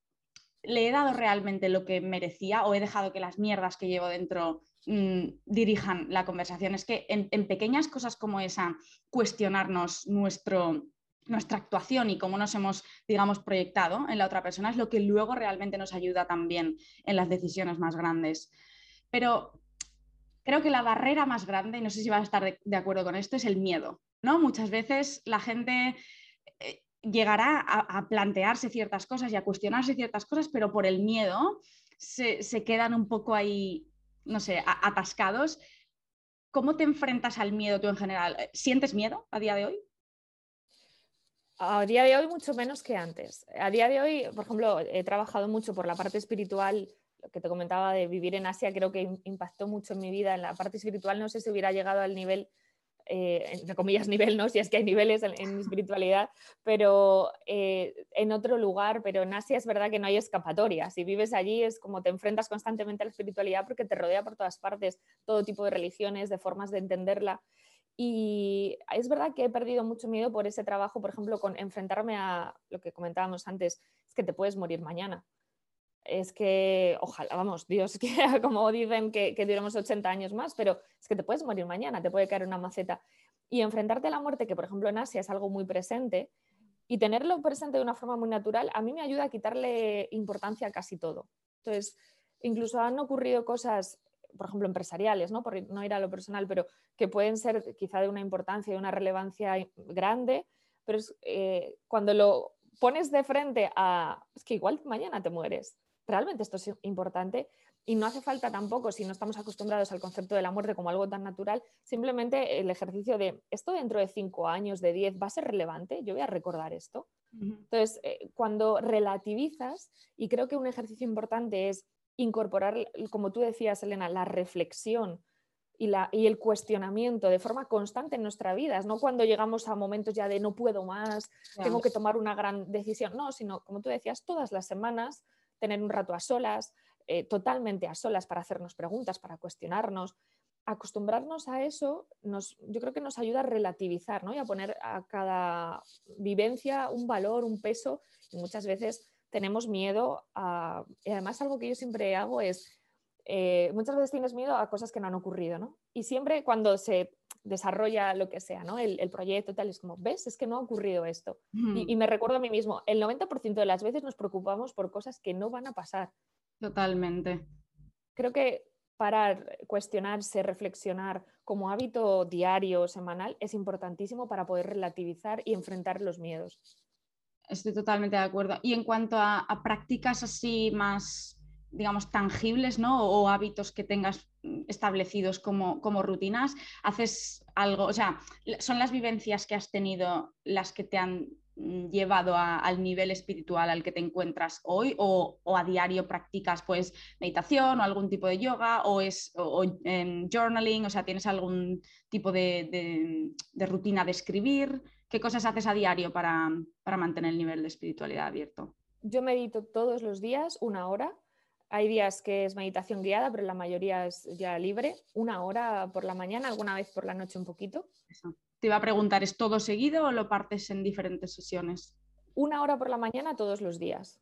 ¿le he dado realmente lo que merecía o he dejado que las mierdas que llevo dentro mm, dirijan la conversación? Es que en, pequeñas cosas como esa, cuestionarnos nuestro, nuestra actuación y cómo nos hemos, digamos, proyectado en la otra persona es lo que luego realmente nos ayuda también en las decisiones más grandes. Pero creo que la barrera más grande, y no sé si vas a estar de, acuerdo con esto, es el miedo. ¿no? Muchas veces la gente eh, llegará a, plantearse ciertas cosas y a cuestionarse ciertas cosas, pero por el miedo se, quedan un poco ahí, no sé, atascados. ¿Cómo te enfrentas al miedo tú en general? ¿Sientes miedo a día de hoy? A día de hoy mucho menos que antes. A día de hoy, por ejemplo, he trabajado mucho por la parte espiritual lo que te comentaba de vivir en Asia creo que impactó mucho en mi vida, en la parte espiritual no sé si hubiera llegado al nivel, eh, entre comillas (laughs) nivel, ¿no? si es que hay niveles en, mi espiritualidad, pero eh, en otro lugar, pero en Asia es verdad que no hay escapatoria, si vives allí es como te enfrentas constantemente a la espiritualidad porque te rodea por todas partes, todo tipo de religiones, de formas de entenderla. Y es verdad que he perdido mucho miedo por ese trabajo, por ejemplo, con enfrentarme a lo que comentábamos antes, es que te puedes morir mañana es que, ojalá, vamos, Dios (laughs) quiera, como dicen, que, que duremos 80 años más, pero es que te puedes morir mañana, te puede caer una maceta. Y enfrentarte a la muerte, que por ejemplo en Asia es algo muy presente, y tenerlo presente de una forma muy natural, a mí me ayuda a quitarle importancia a casi todo. Entonces, incluso han ocurrido cosas, por ejemplo, empresariales, ¿no? por no ir a lo personal, pero que pueden ser quizá de una importancia y una relevancia grande, pero eh, cuando lo pones de frente a, es que igual mañana te mueres, realmente esto es importante y no hace falta tampoco, si no estamos acostumbrados al concepto de la muerte como algo tan natural, simplemente el ejercicio de esto dentro de cinco años, de diez, va a ser relevante, yo voy a recordar esto. Entonces, eh, cuando relativizas, y creo que un ejercicio importante es incorporar, como tú decías, Elena, la reflexión y, la, y, el cuestionamiento de forma constante en nuestra vida, no cuando llegamos a momentos ya de no puedo más, tengo que tomar una gran decisión, no, sino como tú decías, todas las semanas tener un rato a solas, eh, totalmente a solas para hacernos preguntas, para cuestionarnos. Acostumbrarnos a eso yo creo que nos ayuda a relativizar ¿no? y a poner a cada vivencia un valor, un peso. Y muchas veces tenemos miedo a... Y además algo que yo siempre hago es eh, muchas veces tienes miedo a cosas que no han ocurrido, ¿no? Y siempre cuando se desarrolla lo que sea, ¿no? El, proyecto tal, es como, ¿ves? Es que no ha ocurrido esto. y, me recuerdo a mí mismo, el 90% de las veces nos preocupamos por cosas que no van a pasar. Totalmente. Creo que parar, cuestionarse, reflexionar como hábito diario, semanal, es importantísimo para poder relativizar y enfrentar los miedos. Estoy totalmente de acuerdo. Y en cuanto a, a prácticas así más digamos, tangibles, ¿no? O, hábitos que tengas establecidos como, como, rutinas, haces algo, o sea, son las vivencias que has tenido las que te han llevado al nivel espiritual al que te encuentras hoy o, a diario practicas pues meditación o algún tipo de yoga o es journaling, o sea, tienes algún tipo de, rutina de escribir, ¿qué cosas haces a diario para, para mantener el nivel de espiritualidad abierto? Yo medito todos los días una hora hay días que es meditación guiada, pero la mayoría es ya libre. Una hora por la mañana, alguna vez por la noche un poquito. Te iba a preguntar, ¿es todo seguido o lo partes en diferentes sesiones? Una hora por la mañana todos los días.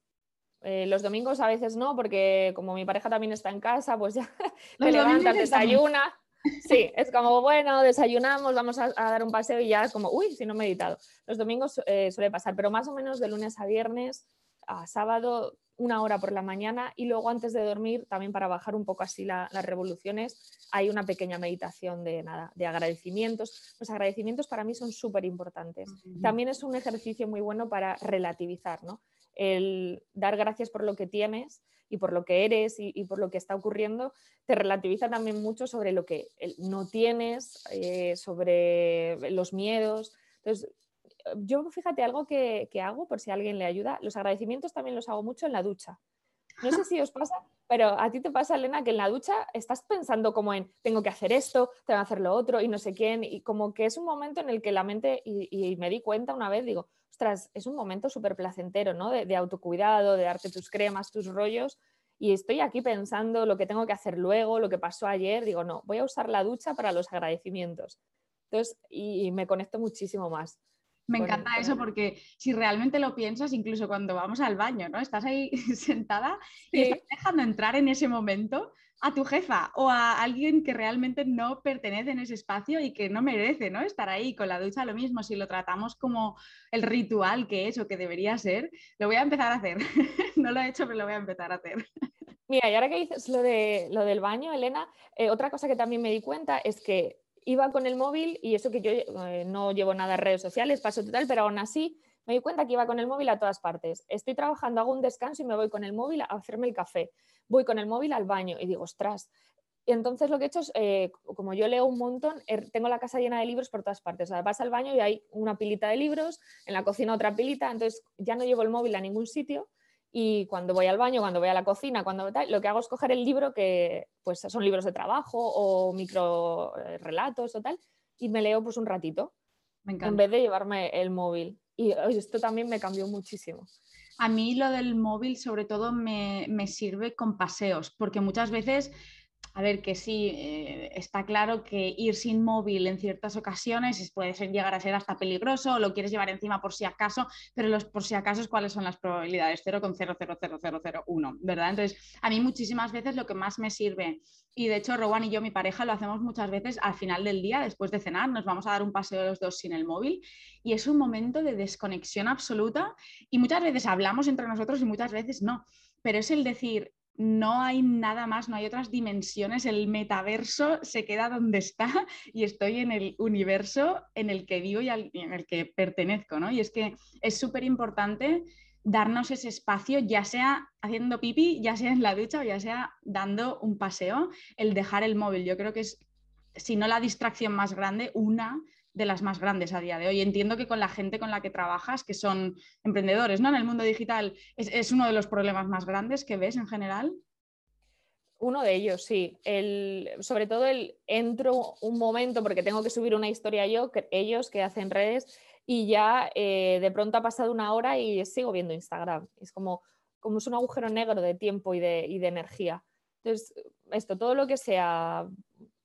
Eh, los domingos a veces no, porque como mi pareja también está en casa, pues ya (laughs) te levantas, desayuna. (laughs) Sí, es como, bueno, desayunamos, vamos a, dar un paseo y ya es como, uy, si no he meditado. Los domingos eh, suele pasar, pero más o menos de lunes a viernes a sábado una hora por la mañana y luego antes de dormir, también para bajar un poco así las revoluciones, hay una pequeña meditación de nada, de agradecimientos. Los agradecimientos para mí son súper importantes. También es un ejercicio muy bueno para relativizar, ¿no? El dar gracias por lo que tienes y por lo que eres y, por lo que está ocurriendo, te relativiza también mucho sobre lo que no tienes, eh, sobre los miedos. Entonces, yo fíjate algo que, hago, por si alguien le ayuda, los agradecimientos también los hago mucho en la ducha. No sé si os pasa, pero a ti te pasa, Elena, que en la ducha estás pensando como en, tengo que hacer esto, tengo que hacer lo otro y no sé quién, y como que es un momento en el que la mente, y, me di cuenta una vez, digo, ostras, es un momento súper placentero, ¿no? De, de, autocuidado, de darte tus cremas, tus rollos, y estoy aquí pensando lo que tengo que hacer luego, lo que pasó ayer, digo, no, voy a usar la ducha para los agradecimientos. Entonces, y me conecto muchísimo más. Me encanta eso porque si realmente lo piensas, incluso cuando vamos al baño, ¿no? Estás ahí (laughs) sentada y estás dejando entrar en ese momento a tu jefa o a alguien que realmente no pertenece en ese espacio y que no merece, ¿no? Estar ahí con la ducha lo mismo, si lo tratamos como el ritual que es o que debería ser, lo voy a empezar a hacer. (laughs) no lo he hecho, pero lo voy a empezar a hacer. Mira, y ahora que dices lo, de, lo del baño, Elena, eh, otra cosa que también me di cuenta es que iba con el móvil y eso que yo eh, no llevo nada en redes sociales, paso total, pero aún así me di cuenta que iba con el móvil a todas partes. Estoy trabajando, hago un descanso y me voy con el móvil a hacerme el café. Voy con el móvil al baño y digo, ostras. Entonces lo que he hecho es, eh, como yo leo un montón, er, tengo la casa llena de libros por todas partes. O sea, vas al baño y hay una pilita de libros, en la cocina otra pilita, entonces ya no llevo el móvil a ningún sitio y cuando voy al baño, cuando voy a la cocina, cuando tal, lo que hago es coger el libro que pues son libros de trabajo o micro eh, relatos o tal y me leo pues un ratito en vez de llevarme el móvil. Y esto también me cambió muchísimo. A mí lo del móvil sobre todo me, me sirve con paseos, porque muchas veces a ver, que sí, eh, está claro que ir sin móvil en ciertas ocasiones puede ser, llegar a ser hasta peligroso, o lo quieres llevar encima por si acaso, pero los por si acaso, ¿cuáles son las probabilidades? 0,00001, ¿verdad? Entonces, a mí muchísimas veces lo que más me sirve, y de hecho Rowan y yo, mi pareja, lo hacemos muchas veces al final del día, después de cenar, nos vamos a dar un paseo los dos sin el móvil, y es un momento de desconexión absoluta, y muchas veces hablamos entre nosotros y muchas veces no, pero es el decir, no hay nada más, no hay otras dimensiones, el metaverso se queda donde está (laughs) y estoy en el universo en el que vivo y, en el que pertenezco, ¿no? Y es que es súper importante darnos ese espacio, ya sea haciendo pipi, ya sea en la ducha o ya sea dando un paseo, el dejar el móvil. Yo creo que es, si no la distracción más grande, una de las más grandes a día de hoy. Entiendo que con la gente con la que trabajas, que son emprendedores ¿no? en el mundo digital, es, uno de los problemas más grandes que ves en general. Uno de ellos, sí. El, sobre todo el entro un momento porque tengo que subir una historia yo, ellos que hacen redes, y ya eh, de pronto ha pasado una hora y sigo viendo Instagram. Es como, como es un agujero negro de tiempo y de, y de energía. Entonces, esto, todo lo que sea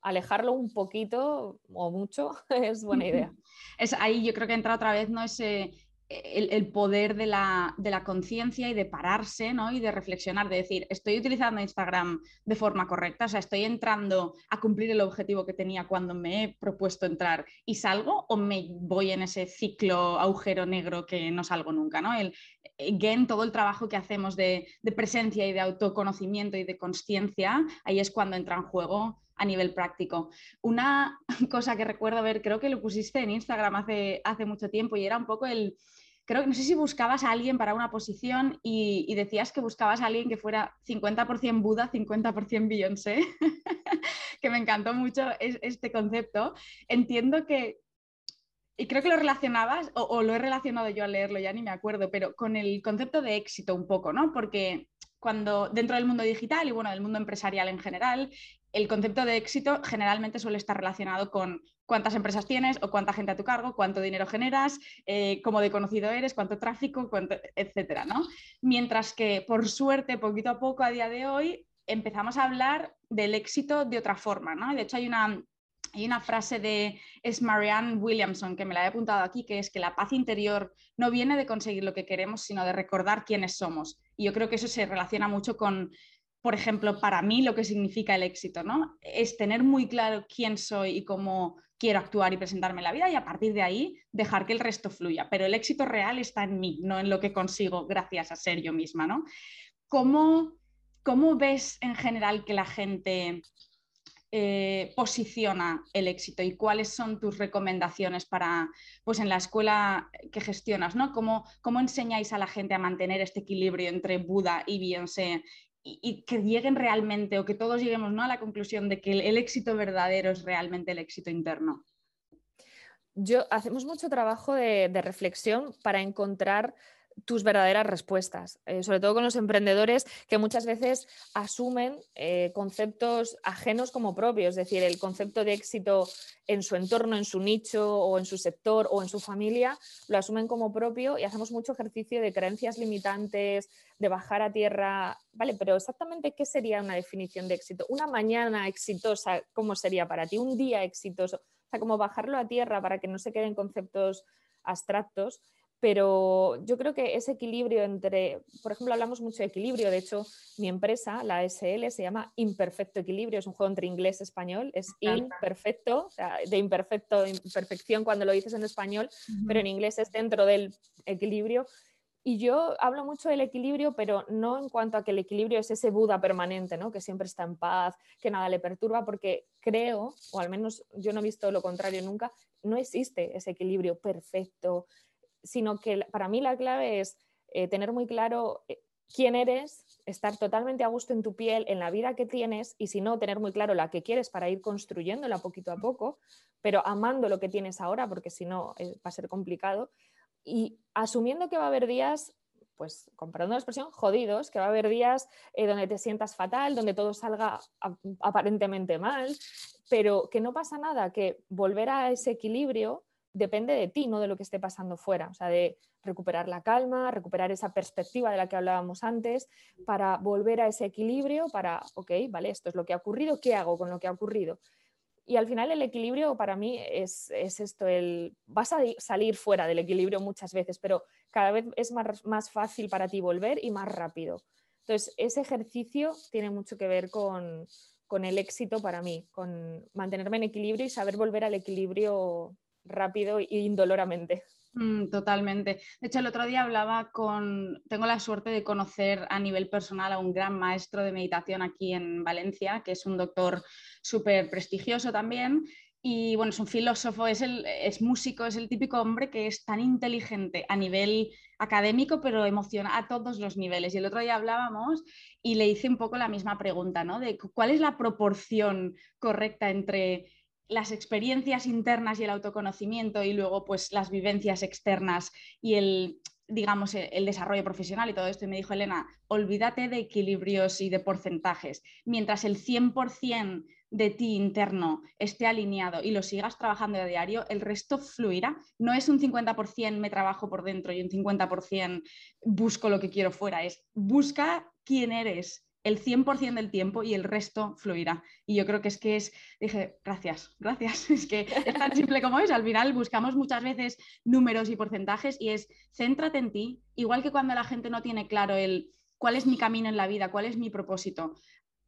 alejarlo un poquito o mucho (laughs) es buena idea. Es ahí yo creo que entra otra vez ¿no? ese, el, poder de la, conciencia y de pararse ¿no? y de reflexionar, de decir, estoy utilizando Instagram de forma correcta, o sea, estoy entrando a cumplir el objetivo que tenía cuando me he propuesto entrar y salgo o me voy en ese ciclo agujero negro que no salgo nunca. ¿no? El, again, todo el trabajo que hacemos de, presencia y de autoconocimiento y de conciencia, ahí es cuando entra en juego a nivel práctico. Una (laughs) cosa que recuerdo ver, creo que lo pusiste en Instagram hace mucho tiempo y era un poco el, creo que no sé si buscabas a alguien para una posición y, decías que buscabas a alguien que fuera 50% Buda, 50% Beyoncé, (laughs) que me encantó mucho este concepto. Entiendo que, y creo que lo relacionabas, o, lo he relacionado yo al leerlo, ya ni me acuerdo, pero con el concepto de éxito un poco, ¿no? Porque cuando dentro del mundo digital y bueno, del mundo empresarial en general, el concepto de éxito generalmente suele estar relacionado con cuántas empresas tienes o cuánta gente a tu cargo, cuánto dinero generas, eh, cómo de conocido eres, cuánto tráfico, cuánto, etcétera, ¿no? Mientras que, por suerte, poquito a poco a día de hoy empezamos a hablar del éxito de otra forma, ¿no? De hecho, hay una, hay una frase de es Marianne Williamson que me la he apuntado aquí, que es que la paz interior no viene de conseguir lo que queremos, sino de recordar quiénes somos. Y yo creo que eso se relaciona mucho con por ejemplo, para mí lo que significa el éxito, ¿no? Es tener muy claro quién soy y cómo quiero actuar y presentarme en la vida y a partir de ahí dejar que el resto fluya. Pero el éxito real está en mí, no en lo que consigo gracias a ser yo misma, ¿no? ¿Cómo, cómo ves en general que la gente eh, posiciona el éxito y cuáles son tus recomendaciones para, pues en la escuela que gestionas, ¿no? ¿Cómo, ¿Cómo enseñáis a la gente a mantener este equilibrio entre Buda y Beyoncé y, que lleguen realmente o que todos lleguemos ¿no? a la conclusión de que el, éxito verdadero es realmente el éxito interno. Yo hacemos mucho trabajo de reflexión para encontrar tus verdaderas respuestas, eh, sobre todo con los emprendedores que muchas veces asumen eh, conceptos ajenos como propios, es decir, el concepto de éxito en su entorno, en su nicho o en su sector o en su familia, lo asumen como propio y hacemos mucho ejercicio de creencias limitantes, de bajar a tierra, ¿vale? Pero exactamente qué sería una definición de éxito? Una mañana exitosa, ¿cómo sería para ti? Un día exitoso, o sea, como bajarlo a tierra para que no se queden conceptos abstractos pero yo creo que ese equilibrio entre, por ejemplo, hablamos mucho de equilibrio, de hecho, mi empresa, la SL, se llama Imperfecto Equilibrio, es un juego entre inglés y español, es imperfecto, o sea, de imperfecto, imperfección cuando lo dices en español, pero en inglés es dentro del equilibrio. Y yo hablo mucho del equilibrio, pero no en cuanto a que el equilibrio es ese Buda permanente, ¿no? que siempre está en paz, que nada le perturba, porque creo, o al menos yo no he visto lo contrario nunca, no existe ese equilibrio perfecto, sino que para mí la clave es eh, tener muy claro eh, quién eres, estar totalmente a gusto en tu piel, en la vida que tienes y si no, tener muy claro la que quieres para ir construyéndola poquito a poco, pero amando lo que tienes ahora, porque si no eh, va a ser complicado, y asumiendo que va a haber días, pues comparando la expresión, jodidos, que va a haber días donde te sientas fatal, donde todo salga aparentemente mal, pero que no pasa nada, que volver a ese equilibrio depende de ti, no de lo que esté pasando fuera. O sea, de recuperar la calma, recuperar esa perspectiva de la que hablábamos antes, para volver a ese equilibrio, para, ok, vale, esto es lo que ha ocurrido, ¿qué hago con lo que ha ocurrido? Y al final el equilibrio para mí es, esto, el, vas a salir fuera del equilibrio muchas veces, pero cada vez es más, más fácil para ti volver y más rápido. Entonces, ese ejercicio tiene mucho que ver con, con el éxito para mí, con mantenerme en equilibrio y saber volver al equilibrio rápido e indoloramente. Mm, totalmente. De hecho, el otro día hablaba con, tengo la suerte de conocer a nivel personal a un gran maestro de meditación aquí en Valencia, que es un doctor súper prestigioso también. Y bueno, es un filósofo, es, el, es músico, es el típico hombre que es tan inteligente a nivel académico, pero emociona a todos los niveles. Y el otro día hablábamos y le hice un poco la misma pregunta, ¿no? De cuál es la proporción correcta entre las experiencias internas y el autoconocimiento y luego pues las vivencias externas y el digamos, el desarrollo profesional y todo esto. Y me dijo Elena, olvídate de equilibrios y de porcentajes. Mientras el 100% de ti interno esté alineado y lo sigas trabajando a diario, el resto fluirá. No es un 50% me trabajo por dentro y un 50% busco lo que quiero fuera. Es busca quién eres el 100% del tiempo y el resto fluirá. Y yo creo que es que es, dije, gracias, gracias, (laughs) es que es tan simple como es, al final buscamos muchas veces números y porcentajes y es, céntrate en ti, igual que cuando la gente no tiene claro el cuál es mi camino en la vida, cuál es mi propósito.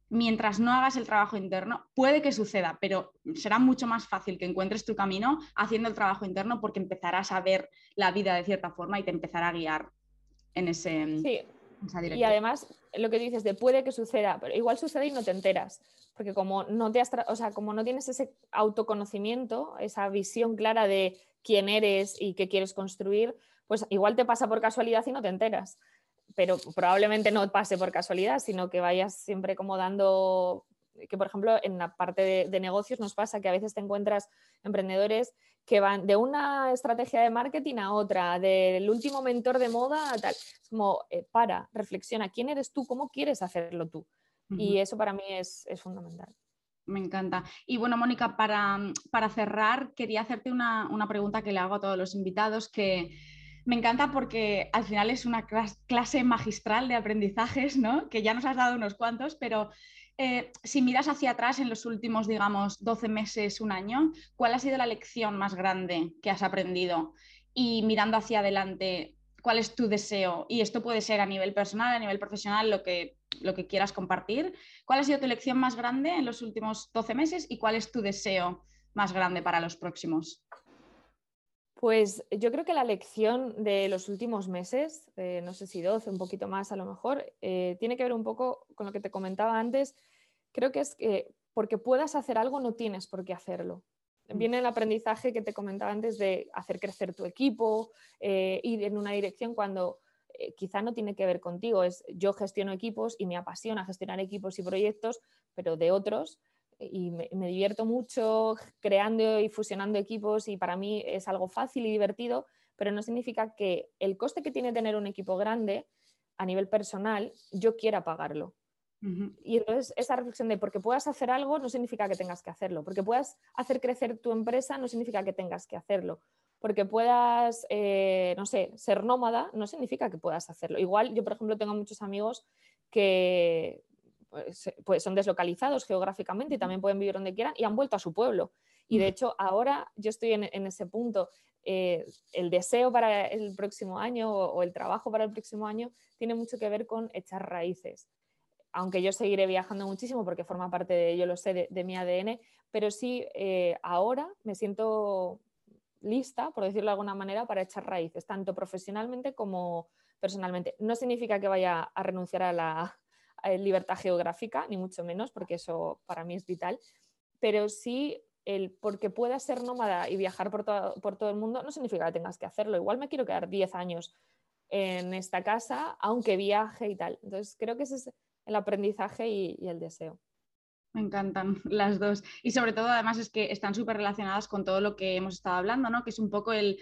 Mientras no hagas el trabajo interno, puede que suceda, pero será mucho más fácil que encuentres tu camino haciendo el trabajo interno porque empezarás a ver la vida de cierta forma y te empezará a guiar en ese, sí. Y además, lo que dices de puede que suceda, pero igual sucede y no te enteras, porque como no, te o sea, como no tienes ese autoconocimiento, esa visión clara de quién eres y qué quieres construir, pues igual te pasa por casualidad y no te enteras. Pero probablemente no pase por casualidad, sino que vayas siempre como dando que por ejemplo en la parte de, negocios nos pasa que a veces te encuentras emprendedores que van de una estrategia de marketing a otra, del último mentor de moda a tal. Es como, eh, para, reflexiona, ¿quién eres tú? ¿Cómo quieres hacerlo tú? Y eso para mí es, fundamental. Me encanta. Y bueno, Mónica, para, para cerrar, quería hacerte una, una, pregunta que le hago a todos los invitados, que me encanta porque al final es una clase magistral de aprendizajes, ¿no? Que ya nos has dado unos cuantos, pero eh, si miras hacia atrás en los últimos, digamos, 12 meses, un año, ¿cuál ha sido la lección más grande que has aprendido? Y mirando hacia adelante, ¿cuál es tu deseo? Y esto puede ser a nivel personal, a nivel profesional, lo que, lo que quieras compartir. ¿Cuál ha sido tu lección más grande en los últimos 12 meses y cuál es tu deseo más grande para los próximos? Pues yo creo que la lección de los últimos meses, no sé si 12, un poquito más a lo mejor, eh, tiene que ver un poco con lo que te comentaba antes. Creo que es que porque puedas hacer algo no tienes por qué hacerlo. Mm. Viene el aprendizaje que te comentaba antes de hacer crecer tu equipo, eh, ir en una dirección cuando eh, quizá no tiene que ver contigo. Es yo gestiono equipos y me apasiona gestionar equipos y proyectos, pero de otros y me, divierto mucho creando y fusionando equipos y para mí es algo fácil y divertido, pero no significa que el coste que tiene tener un equipo grande a nivel personal yo quiera pagarlo. Y entonces esa reflexión de porque puedas hacer algo no significa que tengas que hacerlo, porque puedas hacer crecer tu empresa no significa que tengas que hacerlo, porque puedas, eh, no sé, ser nómada no significa que puedas hacerlo. Igual yo, por ejemplo, tengo muchos amigos que pues, pues, son deslocalizados geográficamente y también pueden vivir donde quieran y han vuelto a su pueblo. Y de hecho ahora yo estoy en, ese punto. Eh, el deseo para el próximo año o, el trabajo para el próximo año tiene mucho que ver con echar raíces. Aunque yo seguiré viajando muchísimo porque forma parte de, yo lo sé, de, mi ADN, pero sí eh, ahora me siento lista, por decirlo de alguna manera, para echar raíces, tanto profesionalmente como personalmente. No significa que vaya a renunciar a la, eh, libertad geográfica, ni mucho menos, porque eso para mí es vital, pero sí el porque puedas ser nómada y viajar por, por todo el mundo no significa que tengas que hacerlo. Igual me quiero quedar 10 años en esta casa, aunque viaje y tal. Entonces creo que ese es el aprendizaje y, y el deseo. Me encantan (laughs) las dos. Y sobre todo, además, es que están súper relacionadas con todo lo que hemos estado hablando, ¿no? Que es un poco el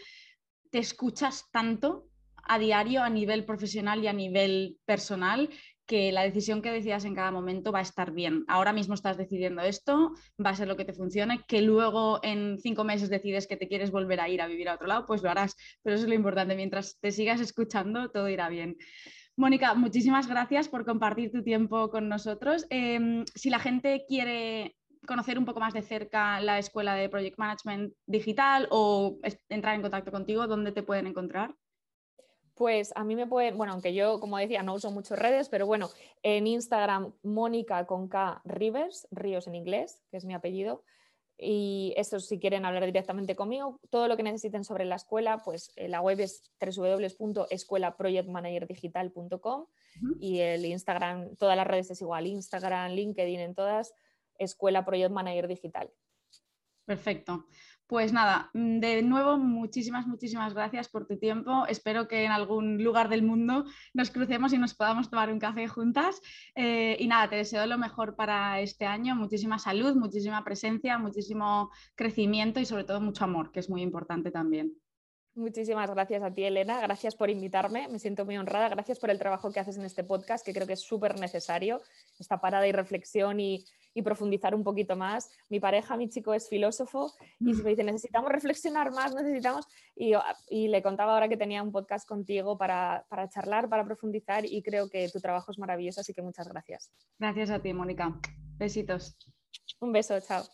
te escuchas tanto a diario a nivel profesional y a nivel personal que la decisión que decidas en cada momento va a estar bien. Ahora mismo estás decidiendo esto, va a ser lo que te funcione, que luego en cinco meses decides que te quieres volver a ir a vivir a otro lado, pues lo harás. Pero eso es lo importante, mientras te sigas escuchando, todo irá bien. Mónica, muchísimas gracias por compartir tu tiempo con nosotros. Em, si la gente quiere conocer un poco más de cerca la escuela de Project Management Digital o entrar en contacto contigo, ¿dónde te pueden encontrar? Pues a mí me pueden, bueno, aunque yo, como decía, no uso muchas redes, pero bueno, en Instagram, Mónica con K Rivers, Ríos en inglés, que es mi apellido. Y eso, si quieren hablar directamente conmigo, todo lo que necesiten sobre la escuela, pues eh, la web es www.escuelaprojectmanagerdigital.com y el Instagram, todas las redes es igual, Instagram, LinkedIn, en todas, Escuela Project Manager Digital. Perfecto. Pues nada, mm, de nuevo, muchísimas, muchísimas gracias por tu tiempo. Espero que en algún lugar del mundo nos crucemos y nos podamos tomar un café juntas. Eh, y nada, te deseo lo mejor para este año, muchísima salud, muchísima presencia, muchísimo crecimiento y sobre todo mucho amor, que es muy importante también. Muchísimas gracias a ti, Elena. Gracias por invitarme. Me siento muy honrada. Gracias por el trabajo que haces en este podcast, que creo que es súper necesario, esta parada y reflexión y, y profundizar un poquito más. Mi pareja, mi chico es filósofo y me dice, necesitamos reflexionar más, necesitamos... Y, y le contaba ahora que tenía un podcast contigo para, para charlar, para profundizar y creo que tu trabajo es maravilloso, así que muchas gracias. Gracias a ti, Mónica. Besitos. Un beso, chao.